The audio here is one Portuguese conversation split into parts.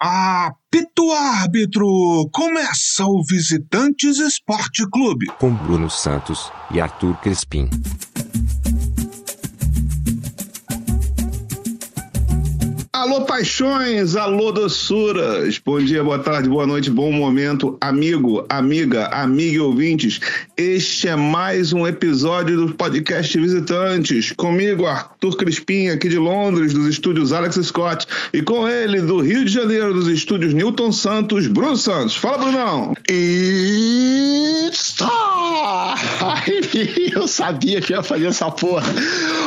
Apito árbitro! Começa o Visitantes Esporte Clube. Com Bruno Santos e Arthur Crespim. Alô, paixões! Alô, doçuras! Bom dia, boa tarde, boa noite, bom momento, amigo, amiga, amiga e ouvintes. Este é mais um episódio do podcast Visitantes. Comigo, Arthur Crispim, aqui de Londres, dos estúdios Alex Scott. E com ele, do Rio de Janeiro, dos estúdios Newton Santos, Bruno Santos. Fala, Brunão! Está! Eu sabia que ia fazer essa porra.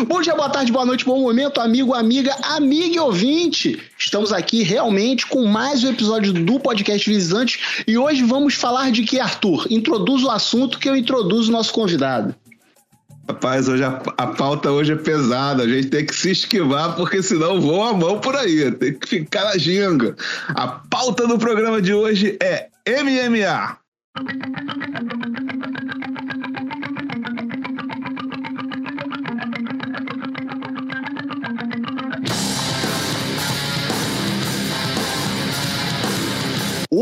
Bom dia, boa tarde, boa noite, bom momento, amigo, amiga, amiga e ouvinte. Estamos aqui realmente com mais um episódio do podcast Visitantes e hoje vamos falar de que, Arthur? Introduz o assunto que eu introduzo o nosso convidado. Rapaz, hoje a, a, pauta hoje é pesada, a gente tem que se esquivar, porque senão voa a mão por aí, tem que ficar na ginga. A pauta do programa de hoje é MMA.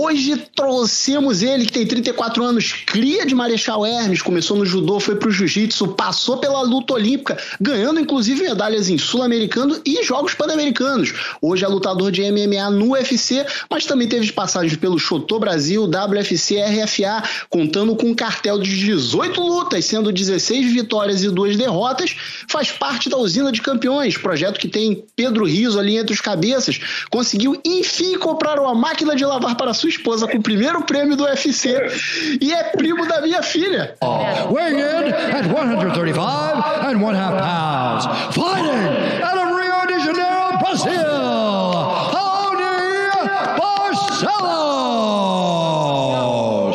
Hoje trouxemos ele, que tem 34 anos, cria de Marechal Hermes, começou no judô, foi pro jiu-jitsu, passou pela luta olímpica, ganhando inclusive medalhas em sul-americano e jogos pan-americanos. Hoje é lutador de MMA no UFC, mas também teve passagens pelo Chotô Brasil, WFC, RFA, contando com um cartel de 18 lutas, sendo 16 vitórias e duas derrotas. Faz parte da usina de campeões, projeto que tem Pedro Riso ali entre os cabeças. Conseguiu enfim comprar uma máquina de lavar para sua esposa com o primeiro prêmio do UFC e é primo da minha filha. Oh. Weighing in at 135 and one half pounds, fighting out of Rio de Janeiro, Brasil, Raoni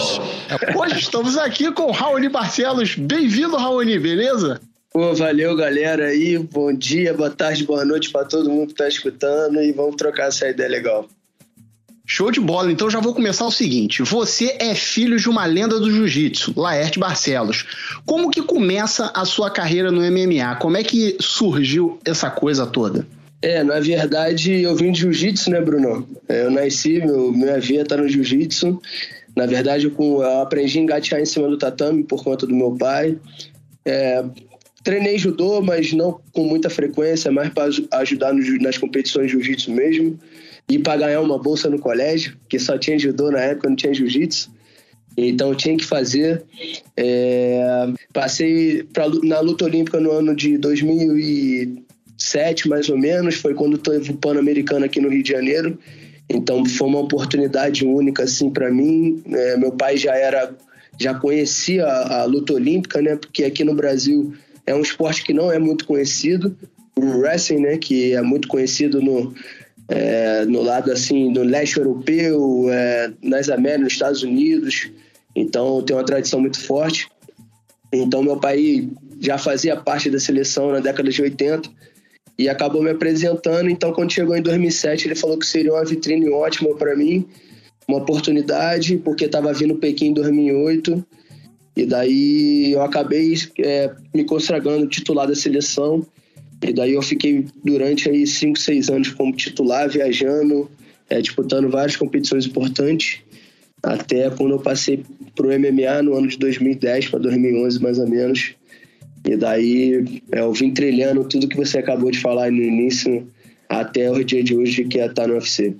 Barcelos. Hoje estamos aqui com o Raoni Barcelos. Bem-vindo, Raoni, beleza? Pô, valeu, galera aí. Bom dia, boa tarde, boa noite para todo mundo que tá escutando e vamos trocar essa ideia legal. Show de bola. Então já vou começar o seguinte. Você é filho de uma lenda do jiu-jitsu, Laerte Barcelos. Como que começa a sua carreira no MMA? Como é que surgiu essa coisa toda? É, na verdade, eu vim de jiu-jitsu, né, Bruno? Eu nasci, meu, minha vida tá no jiu-jitsu. Na verdade, eu, aprendi a engatear em cima do tatame por conta do meu pai. É, treinei judô, mas não com muita frequência, mais para ajudar nas competições de jiu-jitsu mesmo e para ganhar uma bolsa no colégio, que só tinha judô na época, não tinha jiu-jitsu. Então tinha que fazer. É... Passei pra, na luta olímpica no ano de 2007, mais ou menos, foi quando teve o Pan-Americano aqui no Rio de Janeiro. Então foi uma oportunidade única assim para mim. É, meu pai já era, já conhecia a, a luta olímpica, né? Porque aqui no Brasil é um esporte que não é muito conhecido. O wrestling, né? Que é muito conhecido no é, no lado assim do leste europeu, é, nas Américas, nos Estados Unidos. Então tem uma tradição muito forte. Então meu pai já fazia parte da seleção na década de 80 e acabou me apresentando. Então quando chegou em 2007 ele falou que seria uma vitrine ótima para mim, uma oportunidade porque estava vindo Pequim em 2008 e daí eu acabei é, me consagrando titular da seleção e daí eu fiquei durante aí cinco, seis anos como titular, viajando, é, disputando várias competições importantes, até quando eu passei pro MMA no ano de 2010 para 2011 mais ou menos. E daí é, eu vim trilhando tudo que você acabou de falar no início até o dia de hoje que é estar no UFC.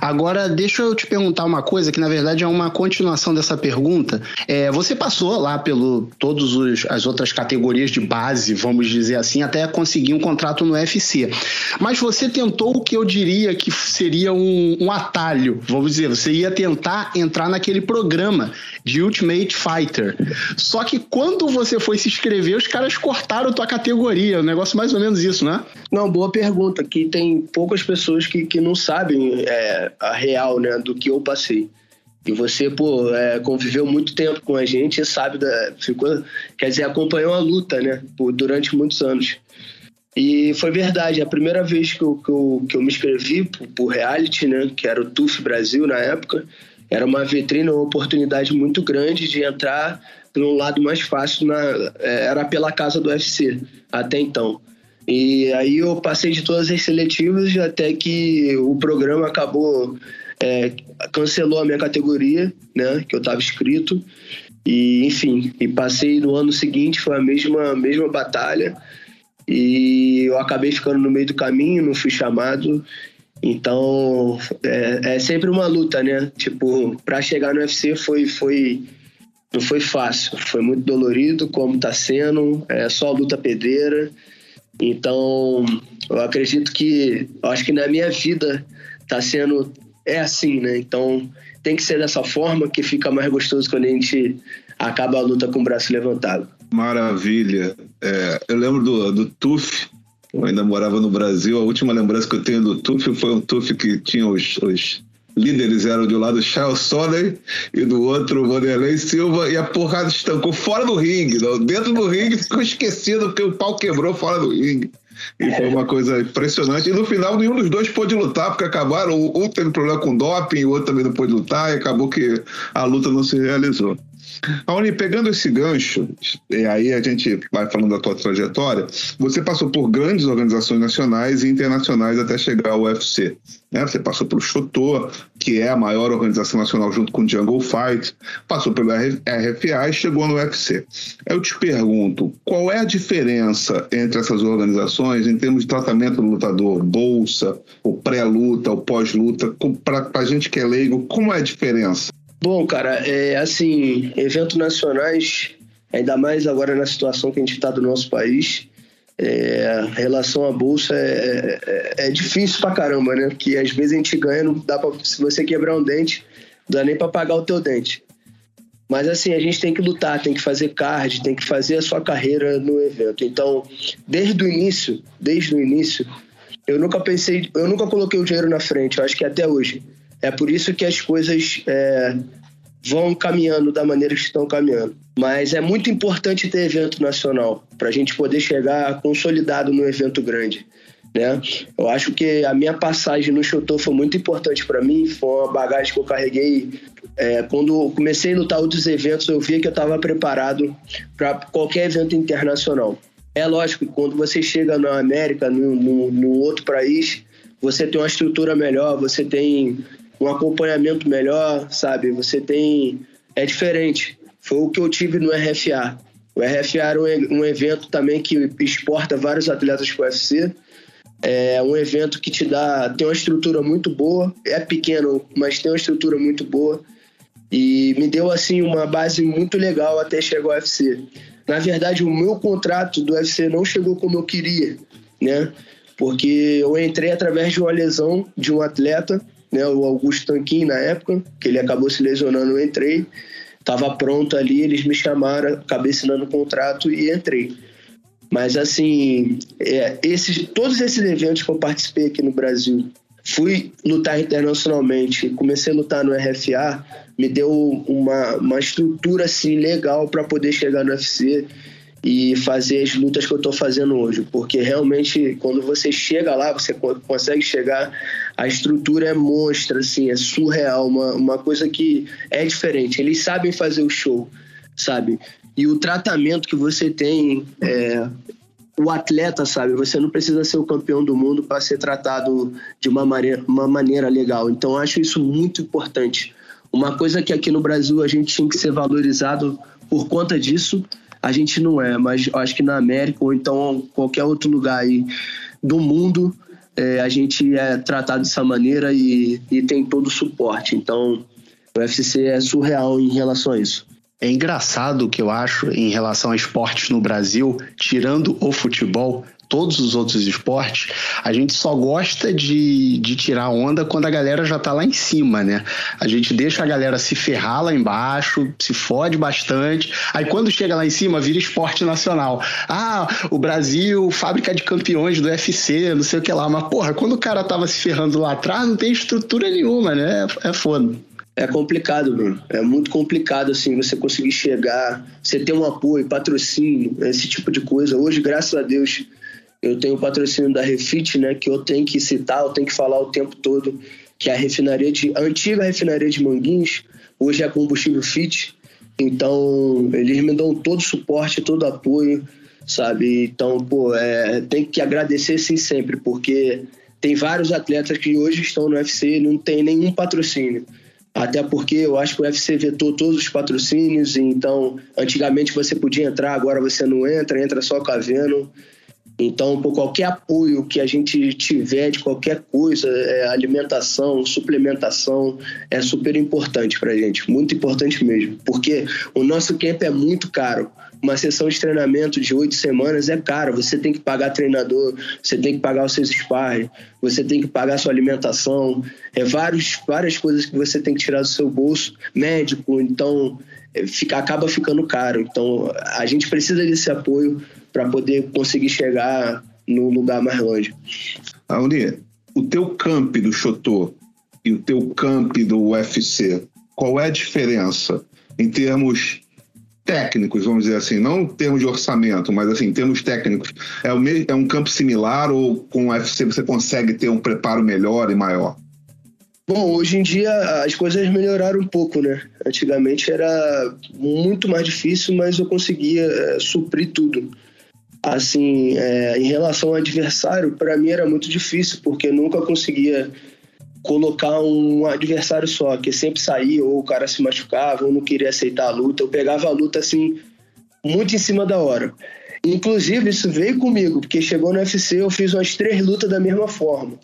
Agora, deixa eu te perguntar uma coisa que na verdade é uma continuação dessa pergunta. É, você passou lá pelo todas as outras categorias de base, vamos dizer assim, até conseguir um contrato no UFC. Mas você tentou o que eu diria que seria um, um atalho, vamos dizer, você ia tentar entrar naquele programa de Ultimate Fighter. Só que quando você foi se inscrever, os caras cortaram tua categoria. Um negócio mais ou menos isso, né? Não, boa pergunta. Que tem poucas pessoas que, que não sabem é, a real, né, do que eu passei. E você, pô, é, conviveu muito tempo com a gente e sabe da. Ficou, quer dizer, acompanhou a luta, né? Por, durante muitos anos. E foi verdade, a primeira vez que eu, que eu, que eu me inscrevi por, por reality, né? Que era o TUF Brasil na época, era uma vitrine, uma oportunidade muito grande de entrar um lado mais fácil, na, é, era pela casa do UFC, até então. E aí eu passei de todas as seletivas até que o programa acabou é, cancelou a minha categoria, né, que eu estava inscrito. E enfim, e passei no ano seguinte foi a mesma mesma batalha e eu acabei ficando no meio do caminho, não fui chamado. Então é, é sempre uma luta, né? Tipo, para chegar no UFC foi foi não foi fácil, foi muito dolorido, como está sendo, é só luta pedreira. Então, eu acredito que, eu acho que na minha vida está sendo é assim, né? Então, tem que ser dessa forma que fica mais gostoso quando a gente acaba a luta com o braço levantado. Maravilha. É, eu lembro do, do Tuf, eu ainda morava no Brasil. A última lembrança que eu tenho do Tuf foi um Tuf que tinha os, os líderes eram de um lado Charles Sonnen e do outro Vanderlei Silva e a porrada estancou fora do ringue. Dentro do ringue ficou esquecido porque o pau quebrou fora do ringue. E foi uma coisa impressionante. E no final, nenhum dos dois pôde lutar, porque acabaram. Um teve problema com doping, o outro também não pôde lutar, e acabou que a luta não se realizou. Aoni, pegando esse gancho, e aí a gente vai falando da tua trajetória, você passou por grandes organizações nacionais e internacionais até chegar ao UFC. Né? Você passou pelo Chotô, que é a maior organização nacional junto com o Jungle Fight, passou pelo RFA e chegou no UFC. Eu te pergunto, qual é a diferença entre essas organizações em termos de tratamento do lutador, bolsa, o pré-luta, o pós-luta, para a gente que é leigo, como é a diferença? Bom, cara, é assim, eventos nacionais, ainda mais agora na situação que a gente está do nosso país, é, relação à bolsa é, é, é, difícil pra caramba, né? Porque às vezes a gente ganha, não dá pra, se você quebrar um dente, não dá nem pra pagar o teu dente. Mas assim, a gente tem que lutar, tem que fazer card, tem que fazer a sua carreira no evento. Então, desde o início, desde o início, eu nunca pensei, eu nunca coloquei o dinheiro na frente, eu acho que até hoje. É por isso que as coisas é, vão caminhando da maneira que estão caminhando. Mas é muito importante ter evento nacional para a gente poder chegar consolidado no evento grande. Né? Eu acho que a minha passagem no Chotô foi muito importante para mim, foi uma bagagem que eu carreguei. É, quando comecei a lutar outros eventos, eu via que eu estava preparado para qualquer evento internacional. É lógico que quando você chega na América, no outro país, você tem uma estrutura melhor, você tem um acompanhamento melhor, sabe? Você tem. É diferente. Foi o que eu tive no RFA. O RFA era um, evento também que exporta vários atletas para o UFC. É um evento que te dá. tem uma estrutura muito boa. É pequeno, mas tem uma estrutura muito boa. E me deu, assim, uma base muito legal até chegar ao UFC. Na verdade, o meu contrato do UFC não chegou como eu queria, né? Porque eu entrei através de uma lesão de um atleta né, o Augusto Tanquim na época, que ele acabou se lesionando, eu entrei, estava pronto ali, eles me chamaram, acabei assinando o contrato e entrei. Mas assim, é, esses, todos esses eventos que eu participei aqui no Brasil, fui lutar internacionalmente, comecei a lutar no RFA, me deu uma, uma estrutura assim legal para poder chegar no UFC e fazer as lutas que eu estou fazendo hoje, porque realmente quando você chega lá, você consegue chegar, a estrutura é monstra, assim, é surreal, uma, uma coisa que é diferente. Eles sabem fazer o show, sabe? E o tratamento que você tem, é, o atleta, sabe? Você não precisa ser o campeão do mundo para ser tratado de uma maneira, uma maneira legal. Então, acho isso muito importante. Uma coisa que aqui no Brasil a gente tinha que ser valorizado por conta disso a gente não é, mas acho que na América ou então qualquer outro lugar aí do mundo é, a gente é tratado dessa maneira e, e tem todo o suporte. Então o UFC é surreal em relação a isso. É engraçado o que eu acho em relação a esportes no Brasil, tirando o futebol, todos os outros esportes, a gente só gosta de, de tirar onda quando a galera já tá lá em cima, né? A gente deixa a galera se ferrar lá embaixo, se fode bastante. Aí quando chega lá em cima, vira esporte nacional. Ah, o Brasil, fábrica de campeões do UFC, não sei o que lá. Mas, porra, quando o cara tava se ferrando lá atrás, não tem estrutura nenhuma, né? É, é foda. É complicado, Bruno. É muito complicado, assim, você conseguir chegar, você ter um apoio, patrocínio, esse tipo de coisa. Hoje, graças a Deus, eu tenho o patrocínio da Refit, né, que eu tenho que citar, eu tenho que falar o tempo todo, que é a refinaria de a antiga refinaria de Manguinhos, hoje é combustível Fit. Então, eles me dão todo o suporte, todo o apoio, sabe? Então, pô, é, tem que agradecer sim sempre, porque tem vários atletas que hoje estão no UFC e não tem nenhum patrocínio. Até porque eu acho que o UFC vetou todos os patrocínios, então antigamente você podia entrar, agora você não entra, entra só com a Venom. Então, por qualquer apoio que a gente tiver de qualquer coisa, é, alimentação, suplementação, é super importante para a gente, muito importante mesmo, porque o nosso camp é muito caro. Uma sessão de treinamento de oito semanas é caro. Você tem que pagar treinador, você tem que pagar os seus sparring, você tem que pagar sua alimentação, é vários, várias coisas que você tem que tirar do seu bolso, médico. Então, é, fica, acaba ficando caro. Então, a gente precisa desse apoio para poder conseguir chegar no lugar mais longe. Auri, o teu camp do Chotô e o teu camp do UFC, qual é a diferença em termos técnicos, vamos dizer assim, não em termos de orçamento, mas assim, em termos técnicos, é, o mesmo, é um campo similar ou com o UFC você consegue ter um preparo melhor e maior? Bom, hoje em dia as coisas melhoraram um pouco, né? Antigamente era muito mais difícil, mas eu conseguia é, suprir tudo. Assim, é, em relação ao adversário, para mim era muito difícil, porque nunca conseguia colocar um adversário só, que sempre saía, ou o cara se machucava, ou não queria aceitar a luta. Eu pegava a luta assim, muito em cima da hora. Inclusive, isso veio comigo, porque chegou no UFC, eu fiz umas três lutas da mesma forma.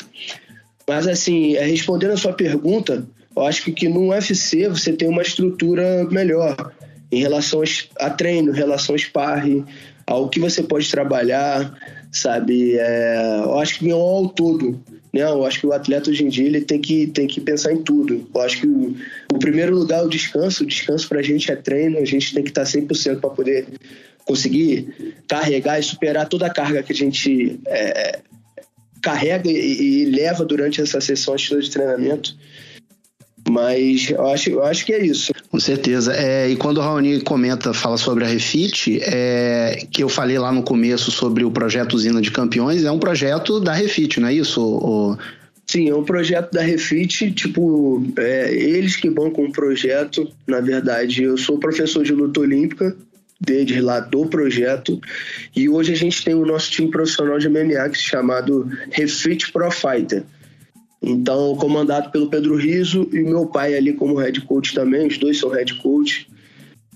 Mas, assim, é, respondendo a sua pergunta, eu acho que, que no UFC você tem uma estrutura melhor em relação a treino, em relação a sparring, ao que você pode trabalhar, sabe? É, eu acho que ao todo, né? Eu acho que o atleta hoje em dia ele tem que, tem que pensar em tudo. Eu acho que o, o primeiro lugar é o descanso. O descanso para a gente é treino, a gente tem que estar 100% para poder conseguir carregar e superar toda a carga que a gente é, carrega e, e, leva durante essa sessão de treinamento. Mas eu acho, eu acho que é isso. Com certeza. É, e quando o Raoni comenta, fala sobre a Refit, é, que eu falei lá no começo sobre o projeto Usina de Campeões, é um projeto da Refit, não é isso? O... Sim, é um projeto da Refit, tipo, é, eles que bancam o projeto, na verdade, eu sou professor de luta olímpica, desde lá do projeto, e hoje a gente tem o nosso time profissional de MMA que é chamado Refit Pro Fighter. Então, comandado pelo Pedro Riso e meu pai ali como head coach também, os dois são head coach.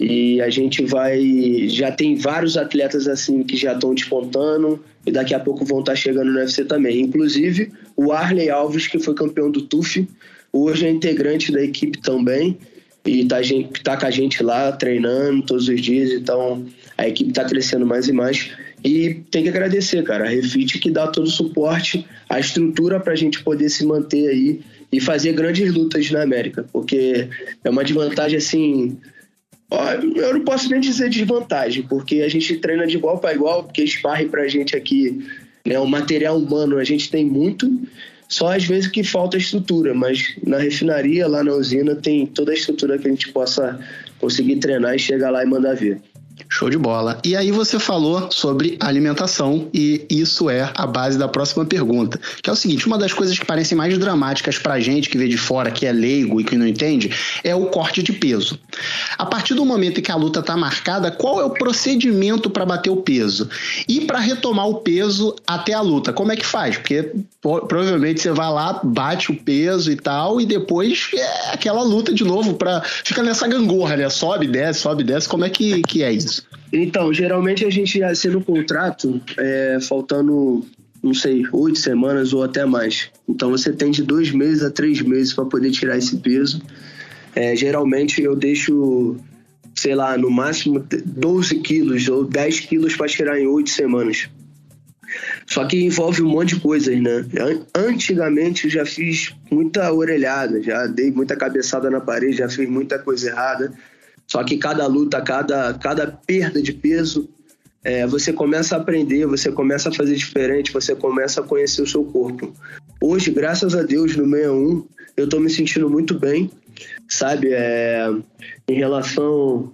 E a gente vai. Já tem vários atletas assim que já estão despontando e daqui a pouco vão estar chegando no UFC também. Inclusive o Arley Alves, que foi campeão do TUF, hoje é integrante da equipe também e tá, tá com a gente lá treinando todos os dias. Então a equipe está crescendo mais e mais. E tem que agradecer, cara, a Refit que dá todo o suporte, a estrutura para a gente poder se manter aí e fazer grandes lutas na América, porque é uma desvantagem assim. Eu não posso nem dizer desvantagem, porque a gente treina de igual para igual, porque esparre para a gente aqui, né, o material humano a gente tem muito, só às vezes que falta estrutura, mas na refinaria, lá na usina, tem toda a estrutura que a gente possa conseguir treinar e chegar lá e mandar ver. Show de bola. E aí você falou sobre alimentação e isso é a base da próxima pergunta, que é o seguinte, uma das coisas que parecem mais dramáticas pra gente que vê de fora, que é leigo e que não entende, é o corte de peso. A partir do momento em que a luta tá marcada, qual é o procedimento para bater o peso? E para retomar o peso até a luta, como é que faz? Porque provavelmente você vai lá, bate o peso e tal, e depois é aquela luta de novo para fica nessa gangorra, né? Sobe, desce, sobe, desce. Como é que, que é isso? Então, geralmente a gente assina o contrato é, faltando, não sei, oito semanas ou até mais. Então você tem de dois meses a três meses para poder tirar esse peso. É, geralmente eu deixo, sei lá, no máximo 12 quilos ou 10 quilos para tirar em oito semanas. Só que envolve um monte de coisas, né? Antigamente eu já fiz muita orelhada, já dei muita cabeçada na parede, já fiz muita coisa errada. Só que cada luta, cada, cada perda de peso, é, você começa a aprender, você começa a fazer diferente, você começa a conhecer o seu corpo. Hoje, graças a Deus, no 61, eu estou me sentindo muito bem, sabe? É, em relação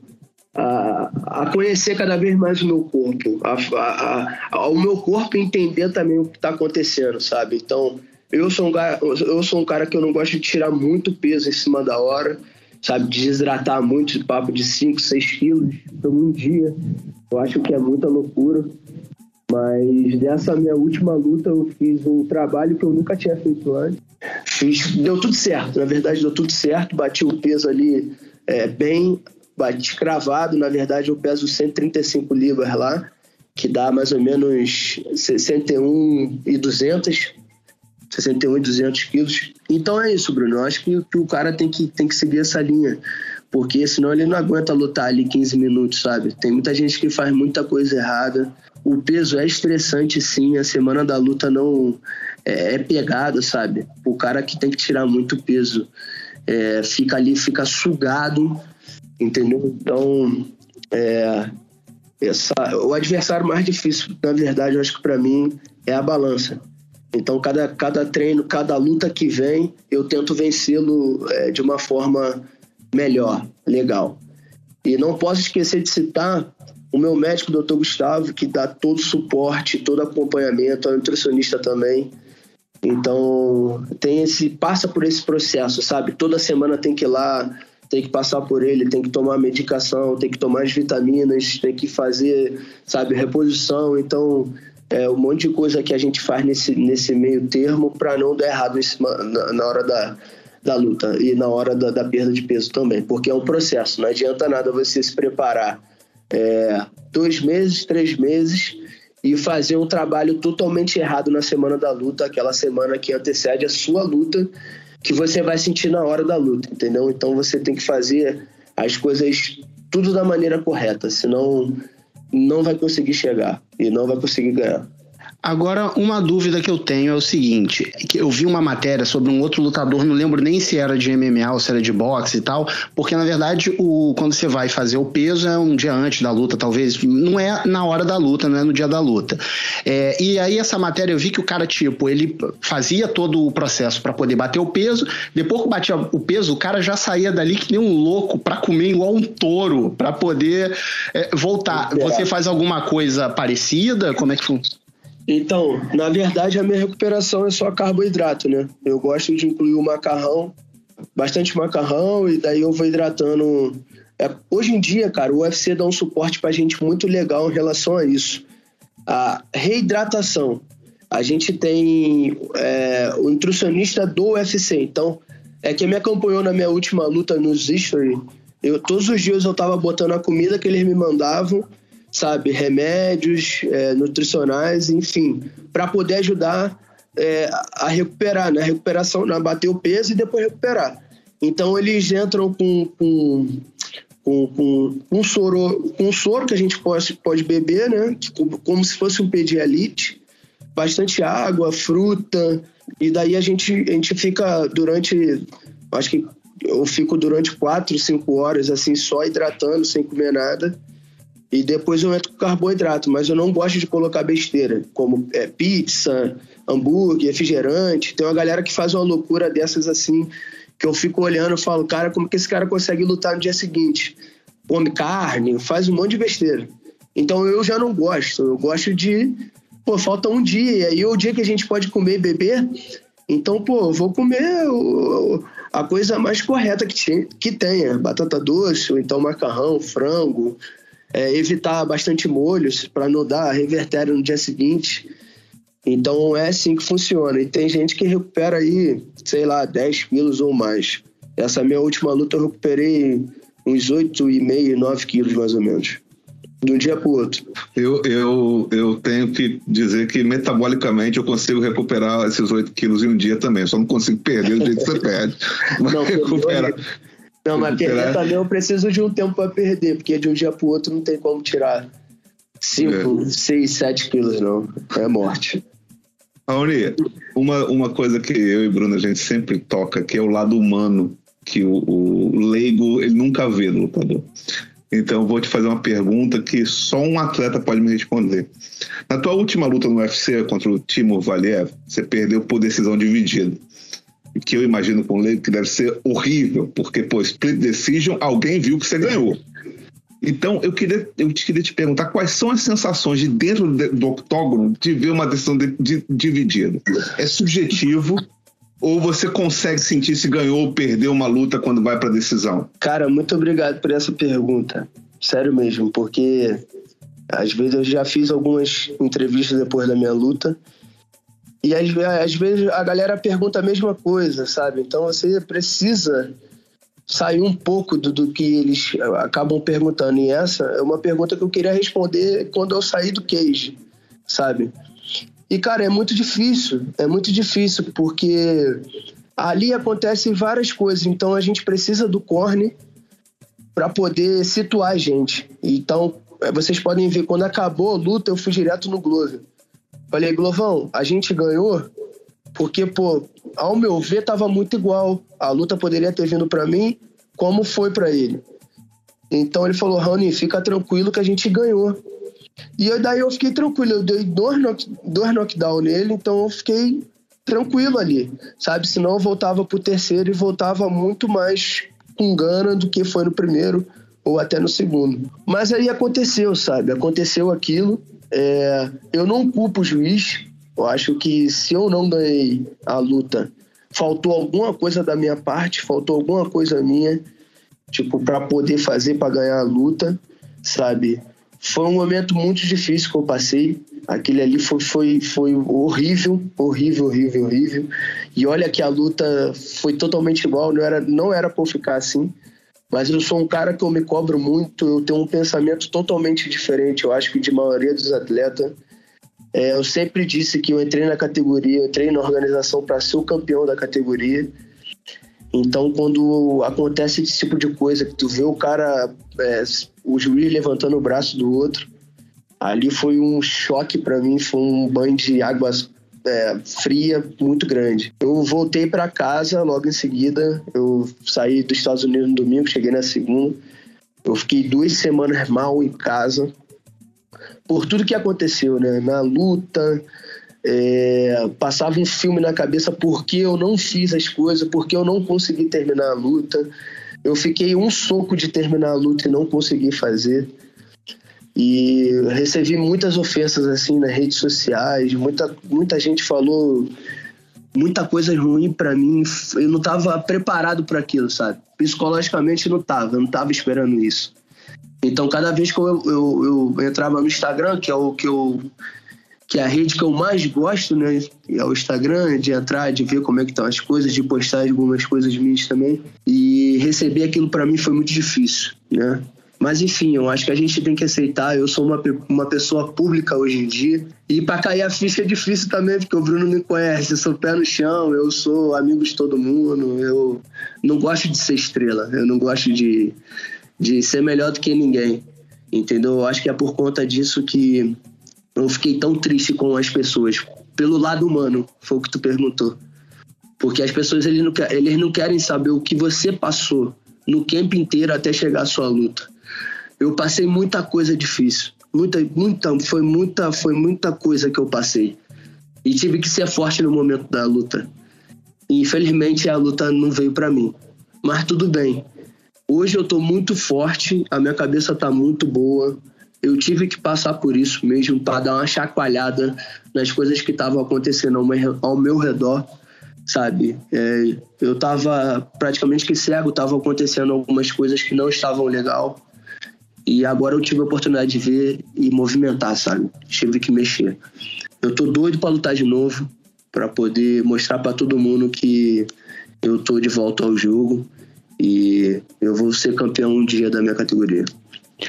a, a, conhecer cada vez mais o meu corpo, a, a, a, o meu corpo entender também o que está acontecendo, sabe? Então, eu sou, um, eu sou um cara que eu não gosto de tirar muito peso em cima da hora sabe, desidratar muito, papo de 5, 6 quilos por um dia. Eu acho que é muita loucura. Mas dessa minha última luta eu fiz um trabalho que eu nunca tinha feito antes. Fiz, deu tudo certo, na verdade deu tudo certo, bati o peso ali é, bem, bati cravado, na verdade eu peso 135 libras lá, que dá mais ou menos 61 e 200, 61 e 200 quilos. Então é isso, Bruno, eu acho que, que o cara tem que, tem que seguir essa linha porque senão ele não aguenta lutar ali 15 minutos, sabe? Tem muita gente que faz muita coisa errada. O peso é estressante, sim. A semana da luta não é, é pegada, sabe? O cara que tem que tirar muito peso é, fica ali, fica sugado, entendeu? Então, é, essa, o adversário mais difícil, na verdade, eu acho que para mim é a balança. Então, cada, cada treino, cada luta que vem, eu tento vencê-lo é, de uma forma melhor, legal. E não posso esquecer de citar o meu médico, o Dr. Gustavo, que dá todo o suporte, todo acompanhamento, é nutricionista também. Então, tem esse passa por esse processo, sabe? Toda semana tem que ir lá, tem que passar por ele, tem que tomar medicação, tem que tomar as vitaminas, tem que fazer, sabe, reposição. Então, é um monte de coisa que a gente faz nesse, nesse meio termo para não dar errado na, na hora da, da luta e na hora da, da, perda de peso também, porque é um processo, não adianta nada você se preparar é, dois meses, três meses e fazer um trabalho totalmente errado na semana da luta, aquela semana que antecede a sua luta, que você vai sentir na hora da luta, entendeu? Então você tem que fazer as coisas tudo da maneira correta, senão não vai conseguir chegar e não vai conseguir ganhar. Agora, uma dúvida que eu tenho é o seguinte: que eu vi uma matéria sobre um outro lutador, não lembro nem se era de MMA ou se era de boxe e tal, porque na verdade, o, quando você vai fazer o peso é um dia antes da luta, talvez, não é na hora da luta, não é no dia da luta. É, e aí, essa matéria eu vi que o cara, tipo, ele fazia todo o processo para poder bater o peso, depois que batia o peso, o cara já saía dali que nem um louco para comer igual um touro, para poder é, voltar. Você faz alguma coisa parecida? Como é que funciona? Então, na verdade, a minha recuperação é só carboidrato, né? Eu gosto de incluir o macarrão, bastante macarrão, e daí eu vou hidratando. É, hoje em dia, cara, o UFC dá um suporte pra gente muito legal em relação a isso. A reidratação. A gente tem é, o nutricionista do UFC, então, é que me acompanhou na minha última luta nos History. Eu, todos os dias eu tava botando a comida que eles me mandavam sabe, remédios é, nutricionais, enfim, para poder ajudar é, a recuperar, né? Recuperação, né? bater o peso e depois recuperar. Então eles entram com, com, com, com, com, soro, com soro que a gente pode, pode beber, né? Como se fosse um pedialite, bastante água, fruta, e daí a gente, a gente fica durante, acho que eu fico durante quatro, cinco horas assim, só hidratando, sem comer nada e depois eu entro com carboidrato, mas eu não gosto de colocar besteira, como é, pizza, hambúrguer, refrigerante. Tem uma galera que faz uma loucura dessas assim, que eu fico olhando e falo, cara, como que esse cara consegue lutar no dia seguinte? Come carne, faz um monte de besteira. Então eu já não gosto, eu gosto de, pô, falta um dia, e aí é o dia que a gente pode comer e beber, então, pô, vou comer a coisa mais correta que, que tenha, batata doce, ou então macarrão, frango, é, evitar bastante molhos para não dar revertério no dia seguinte. Então é assim que funciona. E tem gente que recupera aí, sei lá, 10 quilos ou mais. Essa minha última luta eu recuperei uns 8,5, 9 quilos mais ou menos. De um dia para o outro. Eu, eu, eu tenho que dizer que metabolicamente eu consigo recuperar esses 8 quilos em um dia também. Só não consigo perder do jeito que você perde. Mas não, recupera. Não, mas perder também eu preciso de um tempo para perder, porque de um dia pro outro não tem como tirar 5, 6, 7 quilos, não. É morte. Raoni, uma, uma coisa que eu e Bruno a gente sempre toca, que é o lado humano, que o, o leigo ele nunca vê no lutador. Então eu vou te fazer uma pergunta que só um atleta pode me responder. Na tua última luta no UFC contra o Timur Valiev, você perdeu por decisão dividida que eu imagino com leigo que deve ser horrível, porque, pô, split decision, alguém viu que você ganhou. Então, eu queria, eu queria te perguntar quais são as sensações de dentro do octógono de ver uma decisão de, de, dividida. É subjetivo ou você consegue sentir se ganhou ou perdeu uma luta quando vai para decisão? Cara, muito obrigado por essa pergunta. Sério mesmo, porque Às vezes eu já fiz algumas entrevistas depois da minha luta. E às, às vezes a galera pergunta a mesma coisa, sabe? Então você precisa sair um pouco do, do, que eles acabam perguntando. E essa é uma pergunta que eu queria responder quando eu saí do cage, sabe? E, cara, é muito difícil, é muito difícil, porque ali acontecem várias coisas, então a gente precisa do corne para poder situar a gente. Então, é, vocês podem ver, quando acabou a luta, eu fui direto no Glover. Falei, Glovão, a gente ganhou porque, pô, ao meu ver, tava muito igual. A luta poderia ter vindo para mim como foi para ele. Então ele falou, Rony, fica tranquilo que a gente ganhou. E eu, daí eu fiquei tranquilo, eu dei dois, knock, dois knockdown nele, então eu fiquei tranquilo ali, sabe? Senão eu voltava pro terceiro e voltava muito mais com gana do que foi no primeiro ou até no segundo. Mas aí aconteceu, sabe? Aconteceu aquilo. É... eu não culpo o juiz. Eu acho que se eu não ganhei a luta, faltou alguma coisa da minha parte, faltou alguma coisa minha, tipo, para poder fazer para ganhar a luta, sabe? Foi um momento muito difícil que eu passei. Aquele ali foi, foi, foi horrível, horrível, horrível, horrível. E olha que a luta foi totalmente igual, não era, não era pra eu ficar assim. Mas eu sou um cara que eu me cobro muito, eu tenho um pensamento totalmente diferente, eu acho que de maioria dos atletas. É, eu sempre disse que eu entrei na categoria, eu entrei na organização para ser o campeão da categoria. Então, quando acontece esse tipo de coisa, que tu vê o cara, é, o juiz levantando o braço do outro, ali foi um choque para mim, foi um banho de água é, fria muito grande. Eu voltei para casa logo em seguida, eu saí dos Estados Unidos no domingo, cheguei na segunda. Eu fiquei duas semanas mal em casa por tudo que aconteceu, né? Na luta, é, passava um filme na cabeça porque eu não fiz as coisas, porque eu não consegui terminar a luta. Eu fiquei um soco de terminar a luta e não consegui fazer. E recebi muitas ofensas assim nas redes sociais, muita, muita gente falou muita coisa ruim para mim. Eu não estava preparado para aquilo, sabe? Psicologicamente não estava, eu não estava esperando isso. Então, cada vez que eu, eu, eu entrava no Instagram, que é o que eu que é a rede que eu mais gosto, né? É o Instagram, de entrar, de ver como é que estão as coisas, de postar algumas coisas minhas também. E receber aquilo para mim foi muito difícil, né? Mas enfim, eu acho que a gente tem que aceitar. Eu sou uma, uma pessoa pública hoje em dia. E para cair a ficha é difícil também, porque o Bruno me conhece. Eu sou pé no chão, eu sou amigo de todo mundo. Eu não gosto de ser estrela. Eu não gosto de, de ser melhor do que ninguém. Entendeu? Eu acho que é por conta disso que eu fiquei tão triste com as pessoas. Pelo lado humano, foi o que tu perguntou. Porque as pessoas eles não, eles não querem saber o que você passou no campo inteiro até chegar à sua luta. Eu passei muita coisa difícil. Muita, muita, foi muita, foi muita coisa que eu passei. E tive que ser forte no momento da luta. E, infelizmente a luta não veio para mim. Mas tudo bem. Hoje eu tô muito forte, a minha cabeça tá muito boa eu tive que passar por isso mesmo para dar uma chacoalhada nas coisas que estavam acontecendo ao meu, redor, sabe? É, eu estava praticamente que cego, estavam acontecendo algumas coisas que não estavam legal e agora eu tive a oportunidade de ver e movimentar, sabe? Tive que mexer. Eu tô doido para lutar de novo, para poder mostrar para todo mundo que eu tô de volta ao jogo e eu vou ser campeão um dia da minha categoria.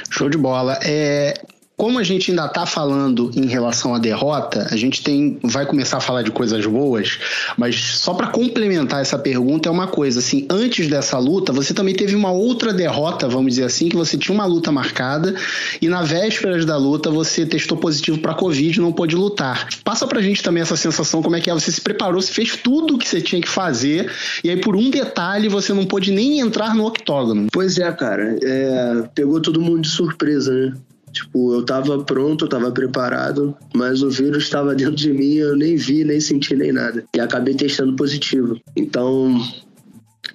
Show de bola. É, como a gente ainda está falando em relação à derrota, a gente tem vai começar a falar de coisas boas, mas só para complementar essa pergunta é uma coisa, assim, antes dessa luta, você também teve uma outra derrota, vamos dizer assim, que você tinha uma luta marcada e na véspera da luta você testou positivo para covid e não pôde lutar. Passa pra gente também essa sensação como é que é, você se preparou, você fez tudo o que você tinha que fazer e aí por um detalhe você não pôde nem entrar no octógono. Pois é, cara, é, pegou todo mundo de surpresa, né? Tipo, eu tava pronto, eu tava preparado, mas o vírus estava dentro de mim, eu nem vi, nem senti, nem nada. E acabei testando positivo. Então,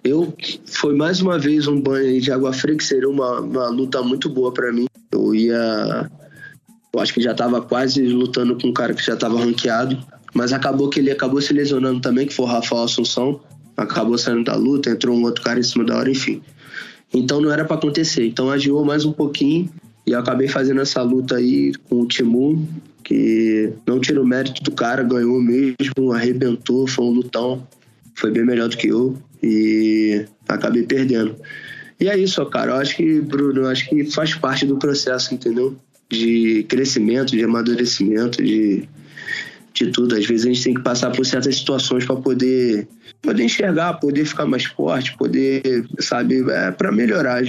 eu foi mais uma vez um banho de água fria que seria uma, uma luta muito boa para mim. Eu ia eu acho que já tava quase lutando com um cara que já tava ranqueado, mas acabou que ele acabou se lesionando também, que foi o Rafael Assunção. Acabou saindo da luta, entrou um outro cara em cima da hora, enfim. Então não era para acontecer. Então adiou mais um pouquinho E eu acabei fazendo essa luta aí com o Timur, que não tira o mérito do cara, ganhou mesmo, arrebentou, foi um lutão. Foi bem melhor do que eu e acabei perdendo. E é isso, cara. Eu acho que, Bruno, acho que faz parte do processo, entendeu? De crescimento, de amadurecimento, de, de tudo. Às vezes a gente tem que passar por certas situações para poder, poder enxergar, poder ficar mais forte, poder, sabe, é, para melhorar.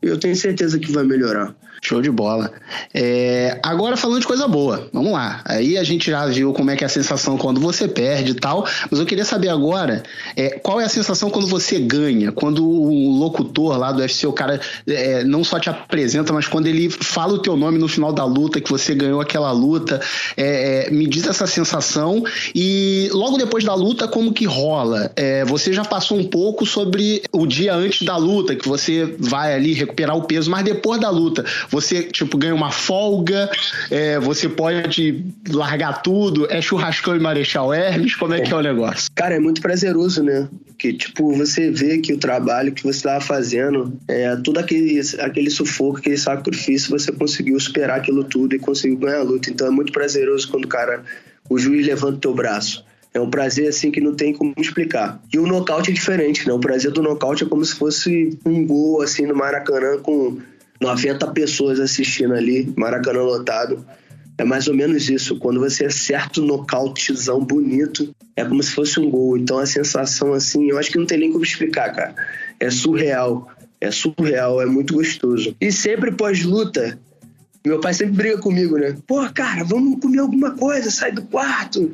Eu tenho certeza que vai melhorar. Show de bola. É, agora falando de coisa boa, vamos lá. Aí a gente já viu como é que é a sensação quando você perde e tal, mas eu queria saber agora é, qual é a sensação quando você ganha, quando o locutor lá do UFC, o cara é, não só te apresenta, mas quando ele fala o teu nome no final da luta, que você ganhou aquela luta, é, é, me diz essa sensação e logo depois da luta, como que rola? É, você já passou um pouco sobre o dia antes da luta, que você vai ali recuperar o peso, mas depois da luta, você, tipo, ganha uma folga, é, você pode largar tudo, é churrascão e Marechal Hermes, como é que é o negócio? Cara, é muito prazeroso, né? Que, tipo, você vê que o trabalho que você estava fazendo, é, todo aquele, aquele sufoco, aquele sacrifício, você conseguiu superar aquilo tudo e conseguiu ganhar a luta. Então é muito prazeroso quando o cara, o juiz levanta o teu braço. É um prazer assim que não tem como explicar. E o nocaute é diferente, né? O prazer do nocaute é como se fosse um gol assim no Maracanã com 90 pessoas assistindo ali, Maracanã lotado. É mais ou menos isso. Quando você acerta um nocautezão bonito, é como se fosse um gol. Então a sensação, assim, eu acho que não tem nem como explicar, cara. É surreal. É surreal, é muito gostoso. E sempre pós-luta, meu pai sempre briga comigo, né? Pô, cara, vamos comer alguma coisa, sai do quarto.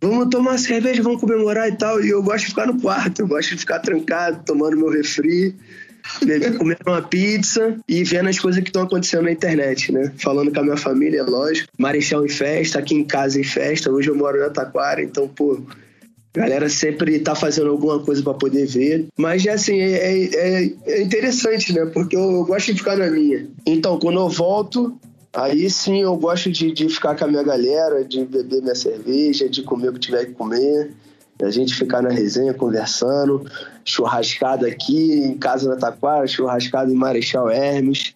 Vamos tomar uma cerveja, vamos comemorar e tal. E eu gosto de ficar no quarto, eu gosto de ficar trancado, tomando meu refri comendo uma pizza e vendo as coisas que estão acontecendo na internet, né? Falando com a minha família, é lógico. Marechal em festa, aqui em casa em festa. Hoje eu moro na Taquara, então, pô, a galera sempre tá fazendo alguma coisa para poder ver. Mas, assim, é, é, é, interessante, né? Porque eu, eu, gosto de ficar na minha. Então, quando eu volto, aí sim eu gosto de, de ficar com a minha galera, de beber minha cerveja, de comer o que tiver que comer a gente ficar na resenha conversando, churrascada aqui em casa da Taquara, churrascada em Marechal Hermes.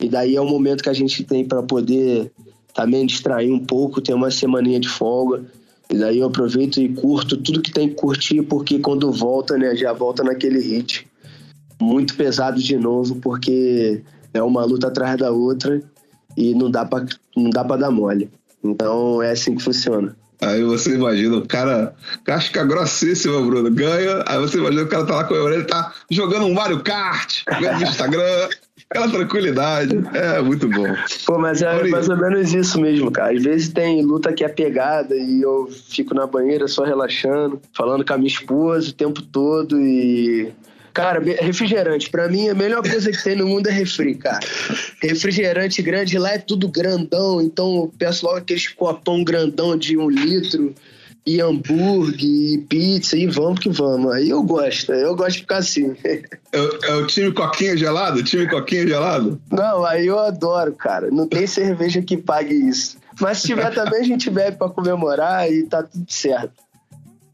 E daí é o momento que a gente tem para poder também distrair um pouco, ter uma semaninha de folga. E daí eu aproveito e curto tudo que tem que curtir, porque quando volta, né, já volta naquele hit. Muito pesado de novo, porque é uma luta atrás da outra e não dá para não dá para dar mole. Então é assim que funciona. Aí você imagina o cara, casca grossíssima, Bruno, ganha. Aí você imagina o cara tá lá com ele tá jogando um Mario Kart, vendo no Instagram. Aquela tranquilidade. É muito bom. Pô, mas é mais ou menos isso mesmo, cara. Às vezes tem luta que é pegada e eu fico na banheira só relaxando, falando com a minha esposa o tempo todo e Cara, refrigerante, pra mim a melhor coisa que tem no mundo é refri, cara. Refrigerante grande, lá é tudo grandão, então eu peço logo aqueles copão grandão de um litro, e hambúrguer, e pizza, e vamos que vamos. Aí eu gosto, eu gosto de ficar assim. É, é o time coquinha gelado? Time coquinha gelado? Não, aí eu adoro, cara. Não tem cerveja que pague isso. Mas se tiver também, a gente bebe pra comemorar e tá tudo certo.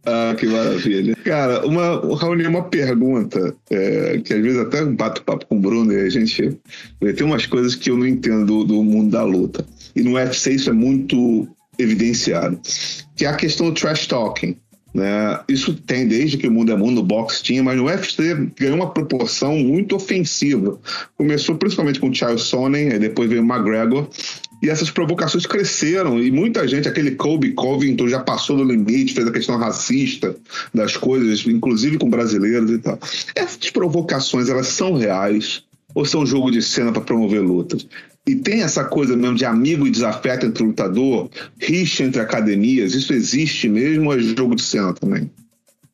Ah, que maravilha. Cara, uma, Raoni, uma pergunta, é, que às vezes até bato papo com o Bruno e a gente tem umas coisas que eu não entendo do, do mundo da luta. E no UFC isso é muito evidenciado. Que é a questão do trash talking. Né? Isso tem desde que o mundo é mundo, o boxe tinha, mas no UFC ganhou uma proporção muito ofensiva. Começou principalmente com o Charles Sonnen, depois veio o McGregor, e essas provocações cresceram, e muita gente, aquele Kobe Covington já passou do limite, fez a questão racista das coisas, inclusive com brasileiros e tal. Essas provocações, elas são reais ou são jogo de cena para promover lutas? E tem essa coisa mesmo de amigo e desafeto entre lutador, rixa entre academias, isso existe mesmo ou é jogo de cena também?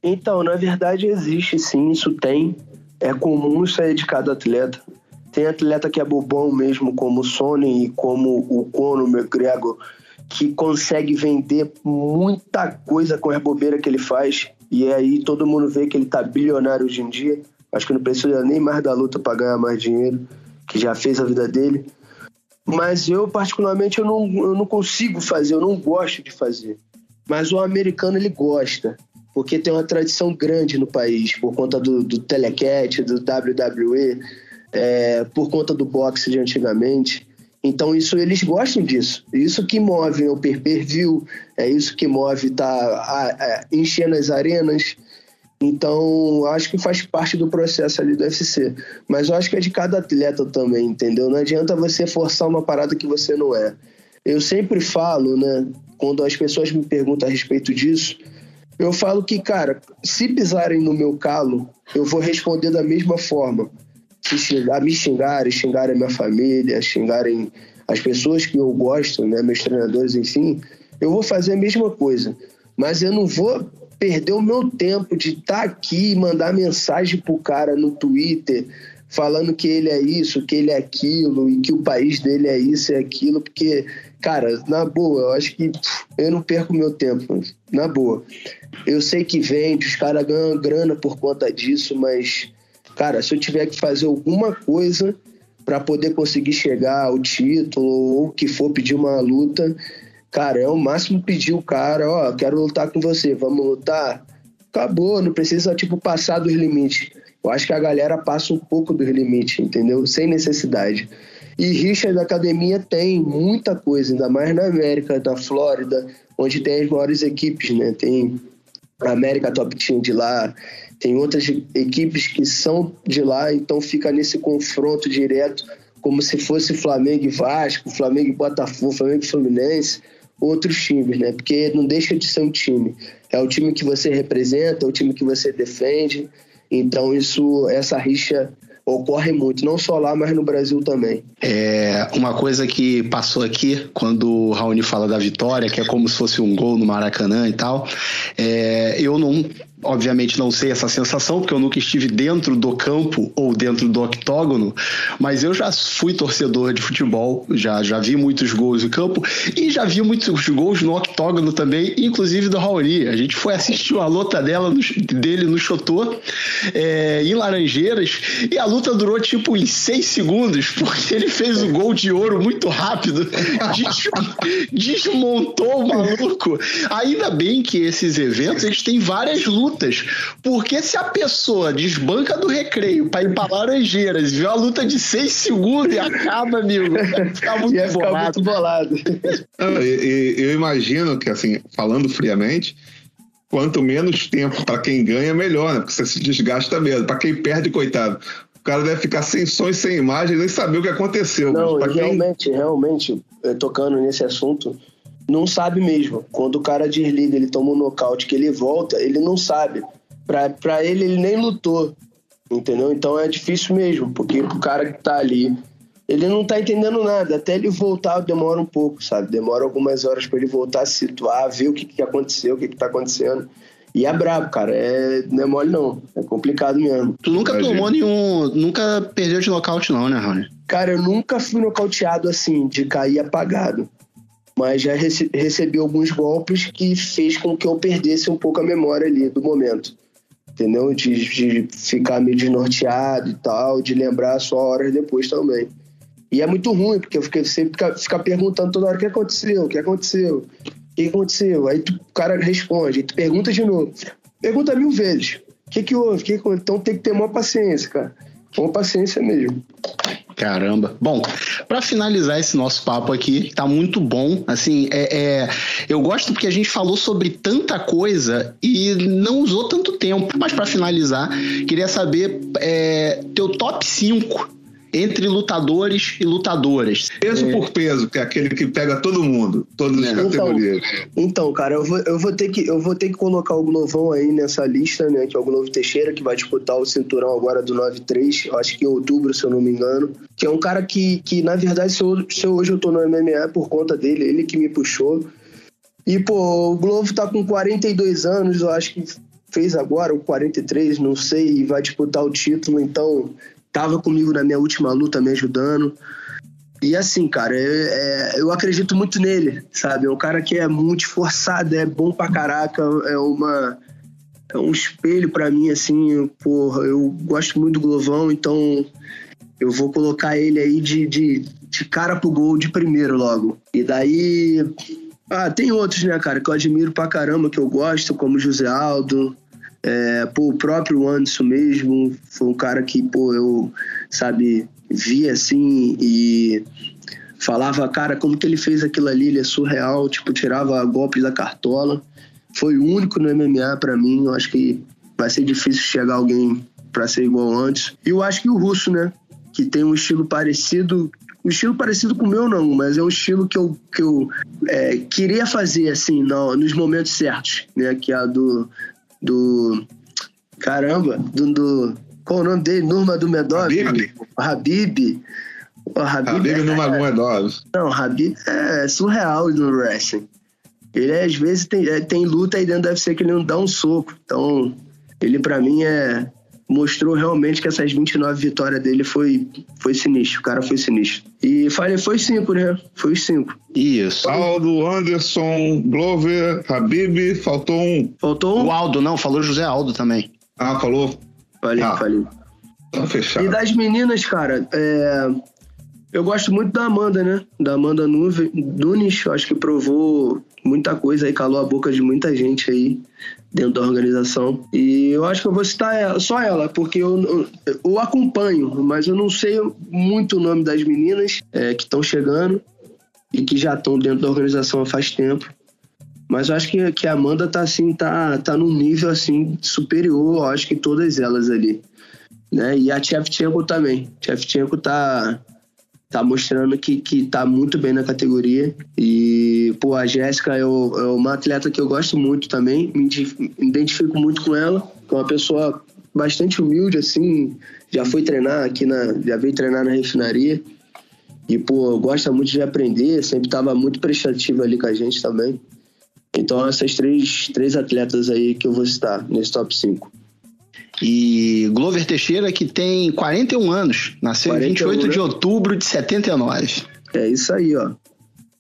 Então, na verdade existe sim, isso tem. É comum sair de cada atleta. Tem atleta que é bobão mesmo, como o Sony e como o Conor McGregor, que consegue vender muita coisa com a bobeira que ele faz. E aí todo mundo vê que ele tá bilionário hoje em dia. Acho que não precisa nem mais da luta para ganhar mais dinheiro, que já fez a vida dele. Mas eu, particularmente, eu não, eu não consigo fazer, eu não gosto de fazer. Mas o americano, ele gosta porque tem uma tradição grande no país, por conta do, do Telecat, do WWE, é, por conta do boxe de antigamente. Então isso eles gostam disso. Isso que move o pay-per-view, é isso que move tá a, a, enchendo as arenas. Então, acho que faz parte do processo ali do UFC. Mas eu acho que é de cada atleta também, entendeu? Não adianta você forçar uma parada que você não é. Eu sempre falo, né? Quando as pessoas me perguntam a respeito disso, eu falo que, cara, se pisarem no meu calo, eu vou responder da mesma forma. Se xingar, me xingarem, xingarem minha família, xingarem as pessoas que eu gosto, né, meus treinadores, enfim, eu vou fazer a mesma coisa. Mas eu não vou perder o meu tempo de estar tá aqui e mandar mensagem pro cara no Twitter falando que ele é isso, que ele é aquilo e que o país dele é isso e aquilo, porque, cara, na boa, eu acho que eu não perco meu tempo, na boa. Eu sei que vende, os caras ganham grana por conta disso, mas, cara, se eu tiver que fazer alguma coisa para poder conseguir chegar ao título ou que for pedir uma luta, cara, é o máximo pedir o cara, ó, quero lutar com você, vamos lutar? Acabou, não precisa, tipo, passar dos limites. Eu acho que a galera passa um pouco dos limites, entendeu? Sem necessidade. E rixa da academia tem muita coisa, ainda mais na América, na Flórida, onde tem as maiores equipes, né? Tem a América Top Team de lá, tem outras equipes que são de lá, então fica nesse confronto direto, como se fosse Flamengo e Vasco, Flamengo e Botafogo, Flamengo e Fluminense outros times, né? Porque não deixa de ser um time. É o time que você representa, é o time que você defende. Então isso, essa rixa ocorre muito, não só lá, mas no Brasil também. É uma coisa que passou aqui quando o Raoni fala da vitória, que é como se fosse um gol no Maracanã e tal. É, eu não obviamente não sei essa sensação, porque eu nunca estive dentro do campo ou dentro do octógono, mas eu já fui torcedor de futebol, já, já vi muitos gols no campo e já vi muitos gols no octógono também, inclusive do Raoni. A gente foi assistir a luta dela no, dele no Chotô, é, em Laranjeiras, e a luta durou tipo em seis segundos, porque ele fez o gol de ouro muito rápido, desmontou o maluco. Ainda bem que esses eventos eles têm várias lutas lutas. Porque se a pessoa desbanca do recreio pra ir pra Laranjeiras e vê uma luta de seis segundos e acaba, amigo, vai ficar muito Ia ficar bolado. Muito bolado. Eu, eu, eu imagino que, assim, falando friamente, quanto menos tempo para quem ganha, melhor, né? Porque você se desgasta mesmo. Para quem perde, coitado. O cara deve ficar sem som e sem imagem, nem saber o que aconteceu. Não, realmente, quem... realmente, tocando nesse assunto, não sabe mesmo. Quando o cara desliga, ele toma um nocaute, que ele volta, ele não sabe. Pra, pra ele, ele nem lutou. Entendeu? Então é difícil mesmo, porque o cara que tá ali, ele não tá entendendo nada. Até ele voltar demora um pouco, sabe? Demora algumas horas para ele voltar a se situar, ver o que, que aconteceu, o que, que tá acontecendo. E é brabo, cara. É, não é mole, não. É complicado mesmo. Tu nunca Imagina. tomou nenhum. Nunca perdeu de nocaute, não, né, Rony? Cara, eu nunca fui nocauteado assim, de cair apagado mas já rece recebi alguns golpes que fez com que eu perdesse um pouco a memória ali do momento. Entendeu? De, de ficar meio desnorteado e tal, de lembrar só horas depois também. E é muito ruim, porque eu fiquei sempre ficar, ficar perguntando toda hora o que aconteceu, o que aconteceu, o que aconteceu. Aí tu, o cara responde, aí tu pergunta de novo. Pergunta mil vezes. O que que houve? Que que... Então tem que ter uma paciência, cara. Uma paciência mesmo. Caramba. Bom, para finalizar esse nosso papo aqui, tá muito bom. Assim, é, é, eu gosto porque a gente falou sobre tanta coisa e não usou tanto tempo. Mas para finalizar, queria saber é, teu top 5 entre lutadores e lutadoras. Peso é... por peso, que é aquele que pega todo mundo, todas as é. categorias. Então, então, cara, eu vou, eu, vou ter que, eu vou ter que colocar o Glovão aí nessa lista, né? Que é o Glovo Teixeira, que vai disputar o cinturão agora do 9-3, acho que em outubro, se eu não me engano. Que é um cara que, que na verdade, se, eu, se hoje eu tô no MMA é por conta dele, ele que me puxou. E, pô, o Glovo tá com 42 anos, eu acho que fez agora, o 43, não sei, e vai disputar o título, então tava comigo na minha última luta me ajudando. E assim, cara, é, é, eu acredito muito nele, sabe? É um cara que é muito esforçado, é bom pra caraca, é uma é um espelho para mim, assim, porra, eu gosto muito do Glovão, então eu vou colocar ele aí de, de, de cara pro gol de primeiro logo. E daí. Ah, tem outros, né, cara, que eu admiro pra caramba, que eu gosto, como José Aldo, é, pô, o próprio Anderson mesmo foi um cara que, pô, eu, sabe, vi assim e falava, cara, como que ele fez aquilo ali? Ele é surreal, tipo, tirava golpes da cartola. Foi o único no MMA para mim. Eu acho que vai ser difícil chegar alguém para ser igual antes. E eu acho que o russo, né? Que tem um estilo parecido. Um estilo parecido com o meu, não, mas é um estilo que eu, que eu é, queria fazer, assim, no, nos momentos certos, né? Que é a do. Do caramba, do, do qual o nome dele? Nurma do Medov? Habib. Habib. O Habib, Habib é, Nurmagomedov. Não, Habib é surreal no wrestling. Ele às vezes tem, é, tem luta aí dentro do UFC que ele não dá um soco. Então, ele para mim é mostrou realmente que essas 29 vitórias dele foi foi sinistro. O cara foi sinistro. E falei, foi cinco, né? Foi os cinco. Isso. Aldo, Anderson, Glover, Habib, faltou um. Faltou um? O Aldo, não, falou José Aldo também. Ah, falou? Falei, Ah. falei. Tá fechado. E das meninas, cara, é, eu gosto muito da Amanda, né? Da Amanda Nunes, eu acho que provou muita coisa aí, calou a boca de muita gente aí dentro da organização. E eu acho que eu vou citar ela- só ela, porque eu, eu, eu acompanho, mas eu não sei muito o nome das meninas é, que estão chegando e que já estão dentro da organização há faz tempo. Mas eu acho que, que a Amanda tá assim, tá, tá num nível assim superior, eu acho que todas elas ali né? E a Shevchenko também. Shevchenko tá tá mostrando que, que tá muito bem na categoria. E, pô, a Jéssica é, é uma atleta que eu gosto muito também. Me identifico muito com ela. É uma pessoa bastante humilde, assim. Já foi treinar aqui na... Já veio treinar na refinaria. E, pô, gosta muito de aprender. Sempre tava muito prestativa ali com a gente também. Então, essas três, três atletas aí que eu vou citar nesse top 5. E Glover Teixeira, que tem 41 anos, nasceu em 41, 28 de né? outubro de 79. É isso aí, ó.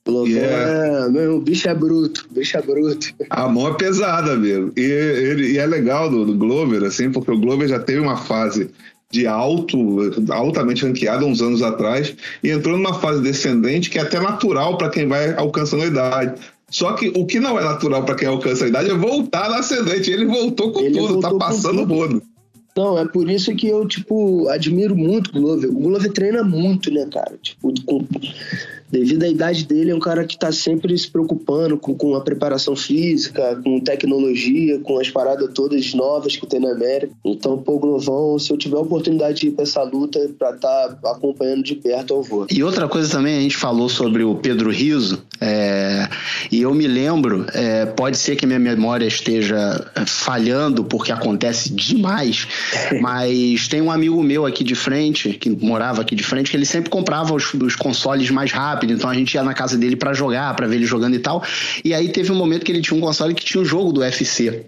Glover Yeah. é. Meu, o bicho é bruto. o bicho é bruto. A mão é pesada mesmo. E, ele, e é legal do, do Glover, assim, porque o Glover já teve uma fase de alto, altamente ranqueado uns anos atrás, e entrou numa fase descendente que é até natural para quem vai alcançando a idade. Só que o que não é natural para quem alcança a idade é voltar na ascendente. Ele voltou com Ele tudo, tá voltou com passando o rodo. Não, é por isso que eu, tipo, admiro muito o Glover. O Glover treina muito, né, cara? Tipo, com- devido à idade dele, é um cara que tá sempre se preocupando com, com a preparação física, com tecnologia, com as paradas todas novas que tem na América. Então, pô, Glovão, se eu tiver a oportunidade de ir pra essa luta pra estar acompanhando de perto, eu vou. E outra coisa também, a gente falou sobre o Pedro Riso, é, e eu me lembro, é, pode ser que minha memória esteja é, falhando, porque acontece demais, mas tem um amigo meu aqui de frente, que morava aqui de frente, que ele sempre comprava os, os consoles mais rápido, então a gente ia na casa dele pra jogar, pra ver ele jogando e tal, e aí teve um momento que ele tinha um console que tinha um jogo do UFC.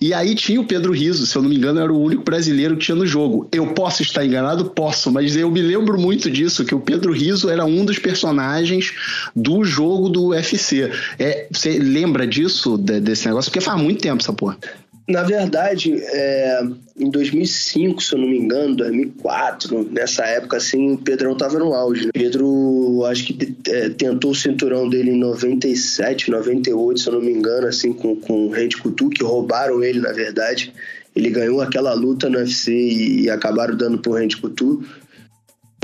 E aí tinha o Pedro Riso, se eu não me engano, era o único brasileiro que tinha no jogo. Eu posso estar enganado? Posso, mas eu me lembro muito disso, que o Pedro Riso era um dos personagens do jogo do UFC. É, você lembra disso, de- desse negócio? Porque faz muito tempo essa porra. Na verdade, é, em 2005, se eu não me engano, 2004, nessa época, assim, o Pedrão tava no auge. né? Pedro, acho que é, tentou o cinturão dele em 97, 98, se eu não me engano, assim, com, com o Randy Couture, que roubaram ele, na verdade. Ele ganhou aquela luta no UFC e, e acabaram dando pro Randy Couture.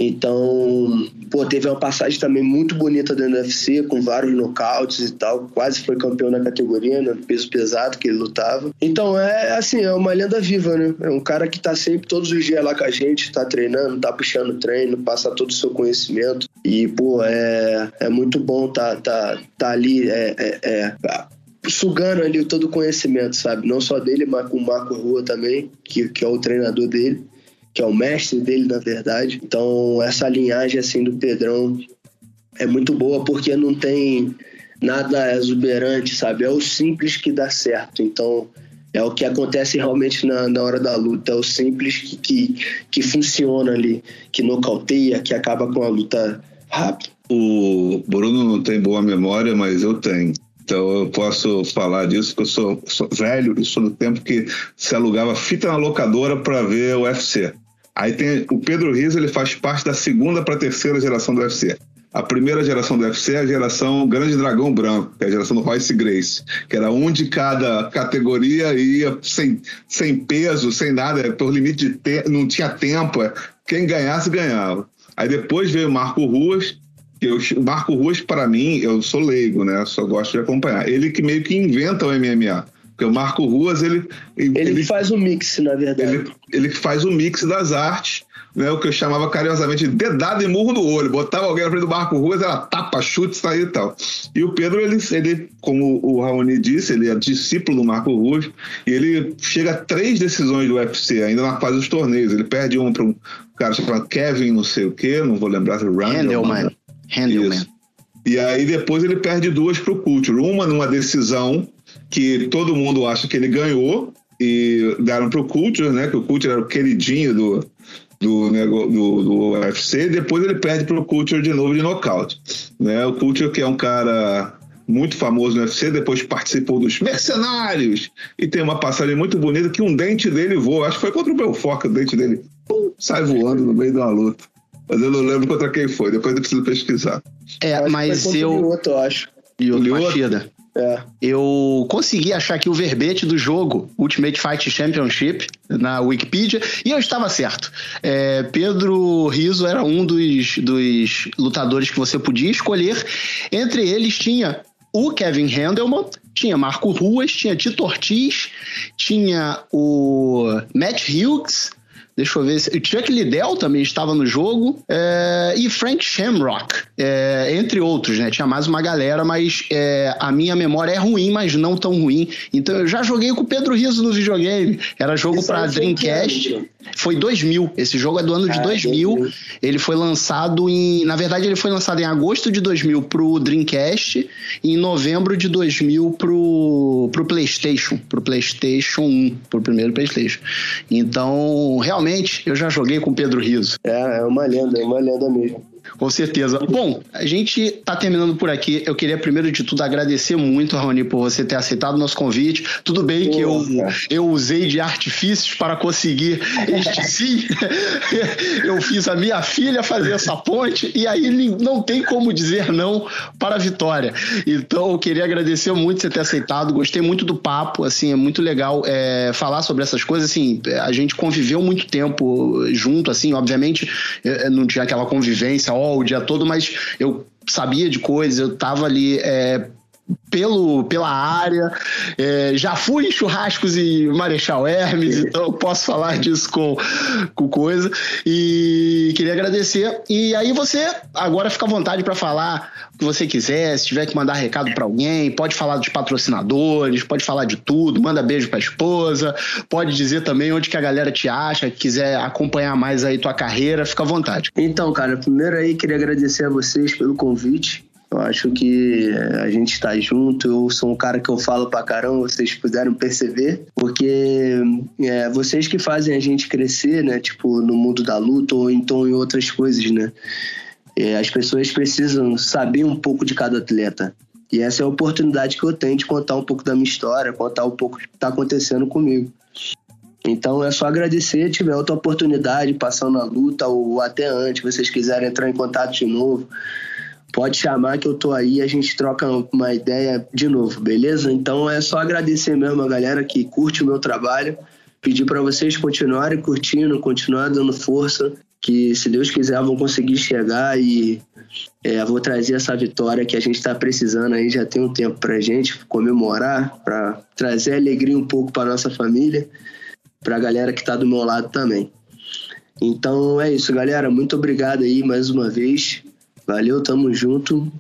Então, pô, teve uma passagem também muito bonita dentro do UFC, com vários nocautes e tal. Quase foi campeão na categoria, né? Peso pesado que ele lutava. Então, é assim, é uma lenda viva, né? É um cara que tá sempre, todos os dias lá com a gente, tá treinando, tá puxando treino, passa todo o seu conhecimento. E, pô, é, é muito bom tá, tá, tá ali, é, é, é, sugando ali todo o conhecimento, sabe? Não só dele, mas com o Marco Rua também, que, que é o treinador dele que é o mestre dele, na verdade. Então, essa linhagem assim do Pedrão é muito boa porque não tem nada exuberante, sabe? É o simples que dá certo. Então, é o que acontece realmente na, na hora da luta. É o simples que, que, que funciona ali, que nocauteia, que acaba com a luta rápido. O Bruno não tem boa memória, mas eu tenho. Então eu posso falar disso, porque eu sou, sou velho e sou do tempo que se alugava fita na locadora para ver o UFC. Aí tem o Pedro Riso, ele faz parte da segunda para terceira geração do UFC. A primeira geração do UFC é a geração Grande Dragão Branco, que é a geração do Royce Grace, que era um de cada categoria e ia sem, sem peso, sem nada, por limite de tempo, não tinha tempo. Quem ganhasse, ganhava. Aí depois veio Marco Ruas, Eu, o Marco Ruas, para mim, eu sou leigo, né? Só gosto de acompanhar. Ele que meio que inventa o MMA. Porque o Marco Ruas, ele. Ele, faz o mix, na verdade. Ele, ele faz o mix das artes, né? O que eu chamava carinhosamente de dedada e murro no olho. Botava alguém na frente do Marco Ruas, era tapa, chute, sair e tal. E o Pedro, ele, ele como o Raoni disse, ele é discípulo do Marco Ruas, e ele chega a três decisões do UFC, ainda na fase dos torneios. Ele perde uma para um cara chamado Kevin, não sei o quê, não vou lembrar se é Randall. Handelman. Handelman. E aí depois ele perde duas para o Culture. Uma numa decisão que todo mundo acha que ele ganhou e deram para o Culture, né? Que o Culture era o queridinho do, do, do, do UFC. Depois ele perde para o Culture de novo de nocaute. Né? O Culture que é um cara muito famoso no UFC, depois participou dos Mercenários e tem uma passagem muito bonita que um dente dele voa. Acho que foi contra o Belfort que o dente dele pum, sai voando no meio de uma luta. Mas eu não lembro contra quem foi, depois eu preciso pesquisar. É, mas eu. Eu acho. E o? Machida. É. Eu consegui achar aqui o verbete do jogo Ultimate Fight Championship na Wikipedia e eu estava certo. É, Pedro Riso era um dos, dos lutadores que você podia escolher. Entre eles tinha o Kevin Handelman, tinha Marco Ruas, tinha Tito Ortiz, tinha o Matt Hughes. Deixa eu ver. se- O Chuck Liddell também estava no jogo. é, e Frank Shamrock, é, entre outros, né? Tinha mais uma galera, mas é, a minha memória é ruim, mas não tão ruim. Então eu já joguei com o Pedro Riso no videogame. Era jogo para Dreamcast. Foi 2000. Esse jogo é do ano de Ah, 2000. 2000. Ele foi lançado em. Na verdade, ele foi lançado em agosto de 2000 pro Dreamcast e em novembro de 2000 pro, pro PlayStation. Pro PlayStation 1. Pro primeiro PlayStation. Então, realmente, eu já joguei com Pedro Riso. É, é uma lenda, é uma lenda mesmo. Com certeza. Bom, a gente tá terminando por aqui. Eu queria, primeiro de tudo, agradecer muito, Raoni, por você ter aceitado o nosso convite. Tudo bem que eu, eu usei de artifícios para conseguir este sim. eu fiz a minha filha fazer essa ponte e aí não tem como dizer não para a vitória. Então, eu queria agradecer muito você ter aceitado. Gostei muito do papo. Assim, é muito legal é, falar sobre essas coisas. Assim, a gente conviveu muito tempo junto, assim, obviamente eh, não tinha aquela convivência ó, o todo, mas eu sabia de coisas, eu tava ali é, pelo, pela área, é, já fui em churrascos em Marechal Hermes, então eu posso falar disso com, com coisa. E queria agradecer. E aí você agora fica à vontade para falar o que você quiser, se tiver que mandar recado para alguém, pode falar dos patrocinadores, pode falar de tudo, manda beijo para a esposa, pode dizer também onde que a galera te acha, quiser acompanhar mais aí tua carreira, fica à vontade. Então, cara, primeiro aí queria agradecer a vocês pelo convite. Eu acho que é, a gente está junto. Eu sou um cara que eu falo pra caramba, vocês puderam perceber, porque é, vocês que fazem a gente crescer, né? Tipo, no mundo da luta ou então em outras coisas, né? É, as pessoas precisam saber um pouco de cada atleta. E essa é a oportunidade que eu tenho de contar um pouco da minha história, contar um pouco do que está acontecendo comigo. Então é só agradecer, tiver outra oportunidade, passando na luta ou até antes, vocês quiserem entrar em contato de novo, pode chamar que eu tô aí, a gente troca uma ideia de novo, beleza? Então é só agradecer mesmo a galera que curte o meu trabalho, pedir para vocês continuarem curtindo, continuar dando força, que se Deus quiser vão conseguir chegar e é, vou trazer essa vitória que a gente está precisando aí já tem um tempo pra gente comemorar, para trazer alegria um pouco para nossa família para a galera que está do meu lado também. Então é isso, galera. Muito obrigado aí mais uma vez. Valeu, tamo junto.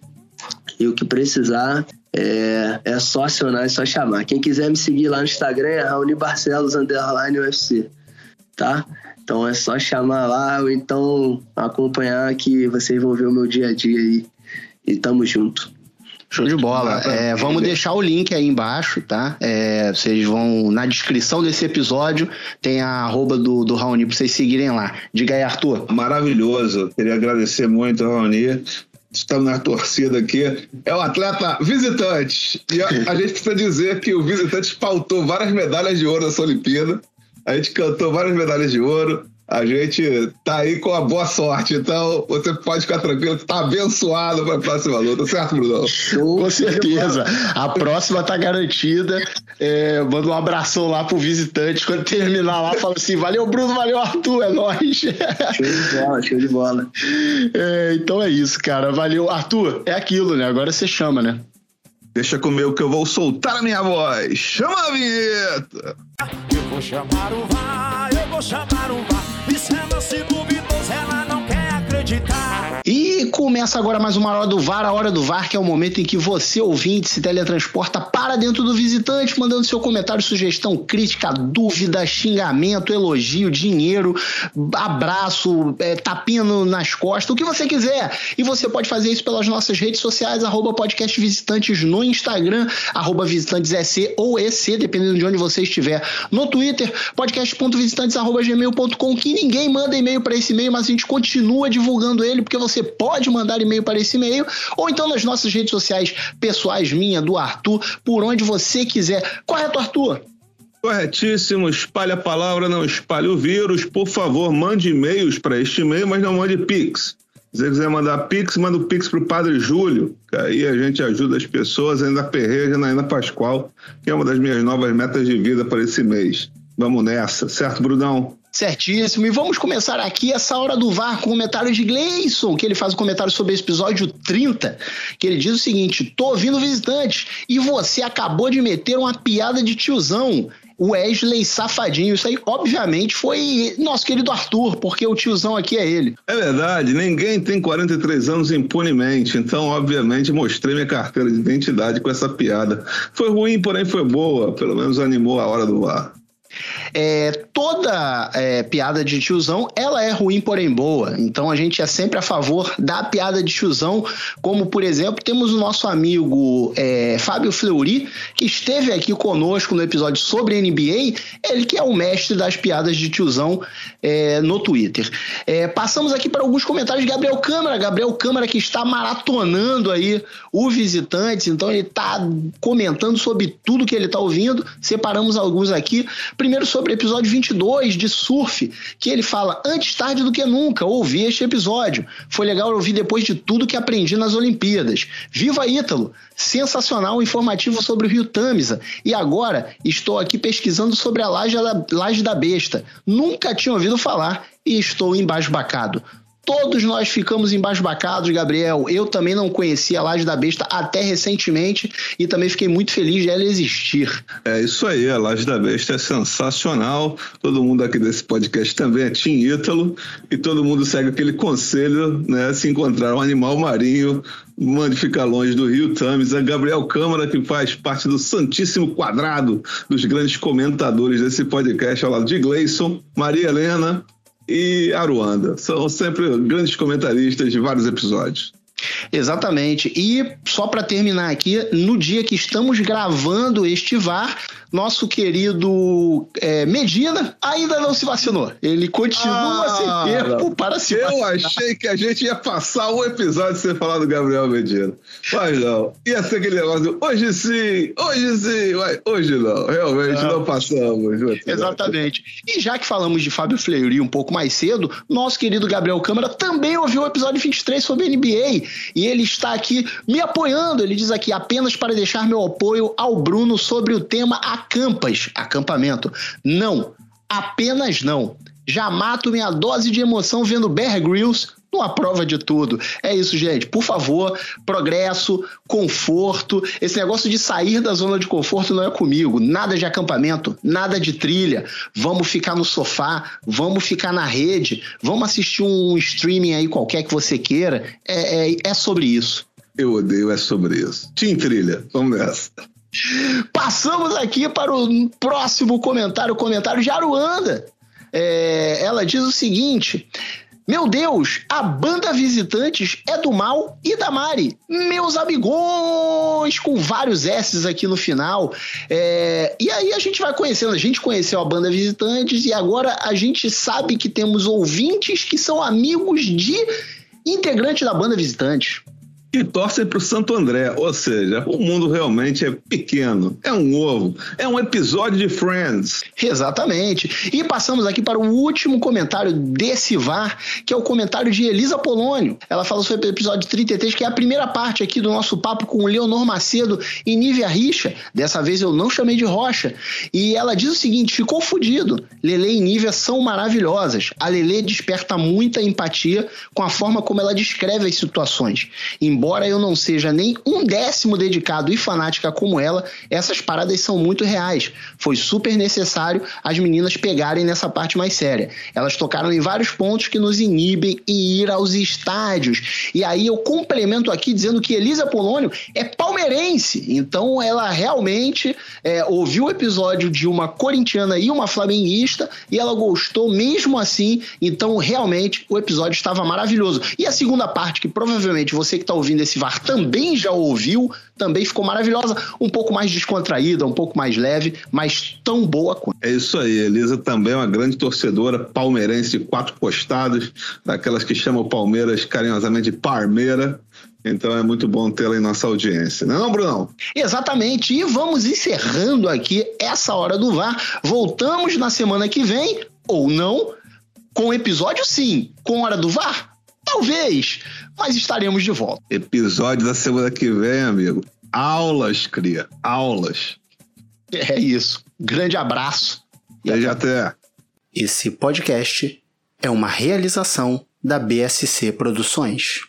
E o que precisar é, é só acionar, é só chamar. Quem quiser me seguir lá no Instagram é Raoni Barcelos Underline UFC, tá? Então é só chamar lá ou então acompanhar que vocês vão ver o meu dia a dia aí. E tamo junto. Show de bola. É, vamos deixar o link aí embaixo, tá? É, vocês vão, na descrição desse episódio, tem a arroba do, do Raoni pra vocês seguirem lá. Diga aí, Arthur. Maravilhoso. Queria agradecer muito, Raoni. Estamos na torcida aqui. É o atleta visitante. E a, a gente precisa dizer que o visitante pautou várias medalhas de ouro nessa Olimpíada. A gente cantou várias medalhas de ouro. A gente tá aí com a boa sorte, então você pode ficar tranquilo que tá abençoado para a próxima luta, certo, Bruno? Com certeza. A próxima tá garantida. É, manda um abração lá pro visitante. Quando terminar lá, fala assim: valeu, Bruno, valeu, Arthur, é nóis. Show de bola, show de bola. É, então é isso, cara. Valeu. Arthur, é aquilo, né? Agora você chama, né? Deixa comigo que eu vou soltar a minha voz. Chama a vinheta! Eu vou chamar o VAR, eu vou chamar o VAR. Isso é lance duvidoso, ela começa agora mais uma hora do VAR, a hora do VAR, que é o momento em que você, ouvinte, se teletransporta para dentro do visitante, mandando seu comentário, sugestão, crítica, dúvida, xingamento, elogio, dinheiro, abraço, é, tapinha nas costas, o que você quiser. E você pode fazer isso pelas nossas redes sociais, arroba podcast visitantes no Instagram, arroba visitantes EC ou EC, dependendo de onde você estiver. No Twitter, podcast.visitantes.gmail.com, que ninguém manda e-mail para esse e-mail, mas a gente continua divulgando ele, porque você pode mandar e-mail para esse e-mail, ou então nas nossas redes sociais pessoais, minha, do Arthur, por onde você quiser. Correto, Arthur? Corretíssimo, espalhe a palavra, não espalhe o vírus. Por favor, mande e-mails para este e-mail, mas não mande Pix. Se você quiser mandar Pix, manda o Pix para o Padre Júlio, que aí a gente ajuda as pessoas, ainda Perreja, Naina Pascoal, que é uma das minhas novas metas de vida para esse mês. Vamos nessa, certo, Brunão? Certíssimo. E vamos começar aqui essa hora do VAR com o comentário de Gleison, que ele faz um comentário sobre esse episódio 30, que ele diz o seguinte: tô ouvindo visitante e você acabou de meter uma piada de tiozão. Wesley Safadinho. Isso aí, obviamente, foi nosso querido Arthur, porque o tiozão aqui é ele. É verdade, ninguém tem 43 anos impunemente, então, obviamente, mostrei minha carteira de identidade com essa piada. Foi ruim, porém foi boa, pelo menos animou a hora do ar. É, toda é, piada de tiozão, ela é ruim, porém boa. Então a gente é sempre a favor da piada de tiozão, como por exemplo, temos o nosso amigo é, Fábio Fleury, que esteve aqui conosco no episódio sobre NBA, ele que é o mestre das piadas de tiozão é, no Twitter. É, passamos aqui para alguns comentários de Gabriel Câmara, Gabriel Câmara que está maratonando aí o Visitantes, então ele está comentando sobre tudo que ele está ouvindo, separamos alguns aqui. Primeiro sobre o episódio 22 de Surf, que ele fala: Antes tarde do que nunca, ouvi este episódio. Foi legal ouvir depois de tudo que aprendi nas Olimpíadas. Viva Ítalo! Sensacional informativo sobre o Rio Tamisa. E agora estou aqui pesquisando sobre a Laje da, Laje da Besta. Nunca tinha ouvido falar e estou embasbacado. Todos nós ficamos embasbacados, Gabriel. Eu também não conhecia a Laje da Besta até recentemente e também fiquei muito feliz de ela existir. É isso aí, a Laje da Besta é sensacional. Todo mundo aqui desse podcast também é Tim Ítalo e todo mundo segue aquele conselho, né? Se encontrar um animal marinho, mande ficar longe do Rio Tamisa. Gabriel Câmara, que faz parte do Santíssimo Quadrado dos grandes comentadores desse podcast, ao lado de Gleison, Maria Helena e Aruanda. São sempre grandes comentaristas de vários episódios. Exatamente. E só para terminar aqui, no dia que estamos gravando este VAR, nosso querido é, Medina ainda não se vacinou. Ele continua Ah, sem tempo para se Eu vacinar. achei que a gente ia passar um episódio sem falar do Gabriel Medina. Mas não. Ia ser aquele negócio, hoje sim, hoje sim, mas hoje não. Realmente não, passamos. Exatamente. E já que falamos de Fábio Fleury um pouco mais cedo, nosso querido Gabriel Câmara também ouviu o episódio 23 sobre NBA e ele está aqui me apoiando. Ele diz aqui apenas para deixar meu apoio ao Bruno sobre o tema acampas, acampamento. Não, apenas não. Já mato minha dose de emoção vendo Bear Grylls numa prova de tudo. É isso, gente. Por favor, progresso, conforto. Esse negócio de sair da zona de conforto não é comigo. Nada de acampamento, nada de trilha. Vamos ficar no sofá, vamos ficar na rede, vamos assistir um streaming aí qualquer que você queira. É, é, é sobre isso. Eu odeio, é sobre isso. Tim Trilha, vamos nessa. Passamos aqui para o próximo comentário, o comentário de Aruanda. É, ela diz o seguinte. Meu Deus, a banda Visitantes é do Mal e da Mari. Meus amigões, com vários S's aqui no final. É, e aí a gente vai conhecendo, a gente conheceu a banda Visitantes e agora a gente sabe que temos ouvintes que são amigos de integrantes da banda Visitantes. Que torcem para o Santo André. Ou seja, o mundo realmente é pequeno. É um ovo. É um episódio de Friends. Exatamente. E passamos aqui para o último comentário desse VAR, que é o comentário de Elisa Polônio. Ela fala sobre o episódio 33, que é a primeira parte aqui do nosso papo com o Leonor Macedo e Nívia Richa. Dessa vez eu não chamei de Rocha. E ela diz o seguinte: ficou fudido. Lele e Nívia são maravilhosas. A Lele desperta muita empatia com a forma como ela descreve as situações. Embora eu não seja nem um décimo dedicado e fanática como ela, essas paradas são muito reais. Foi super necessário as meninas pegarem nessa parte mais séria. Elas tocaram em vários pontos que nos inibem em ir aos estádios. E aí eu complemento aqui dizendo que Elisa Polônio é palmeirense, então ela realmente é, ouviu o episódio de uma corintiana e uma flamenguista e ela gostou mesmo assim. Então realmente o episódio estava maravilhoso. E a segunda parte, que provavelmente você que está ouvindo esse VAR também já ouviu, também ficou maravilhosa, um pouco mais descontraída, um pouco mais leve, mas tão boa quanto. É isso aí, Elisa também é uma grande torcedora palmeirense de quatro costados, daquelas que chamam o Palmeiras carinhosamente de Parmeira. Então é muito bom tê-la em nossa audiência, não é não, Brunão? Exatamente, e vamos encerrando aqui essa hora do VAR. Voltamos na semana que vem, ou não, com episódio sim, com hora do VAR? Talvez, mas estaremos de volta. Episódio da semana que vem, amigo. Aulas, cria, aulas. É isso. Grande abraço. E até. Esse podcast é uma realização da BSC Produções.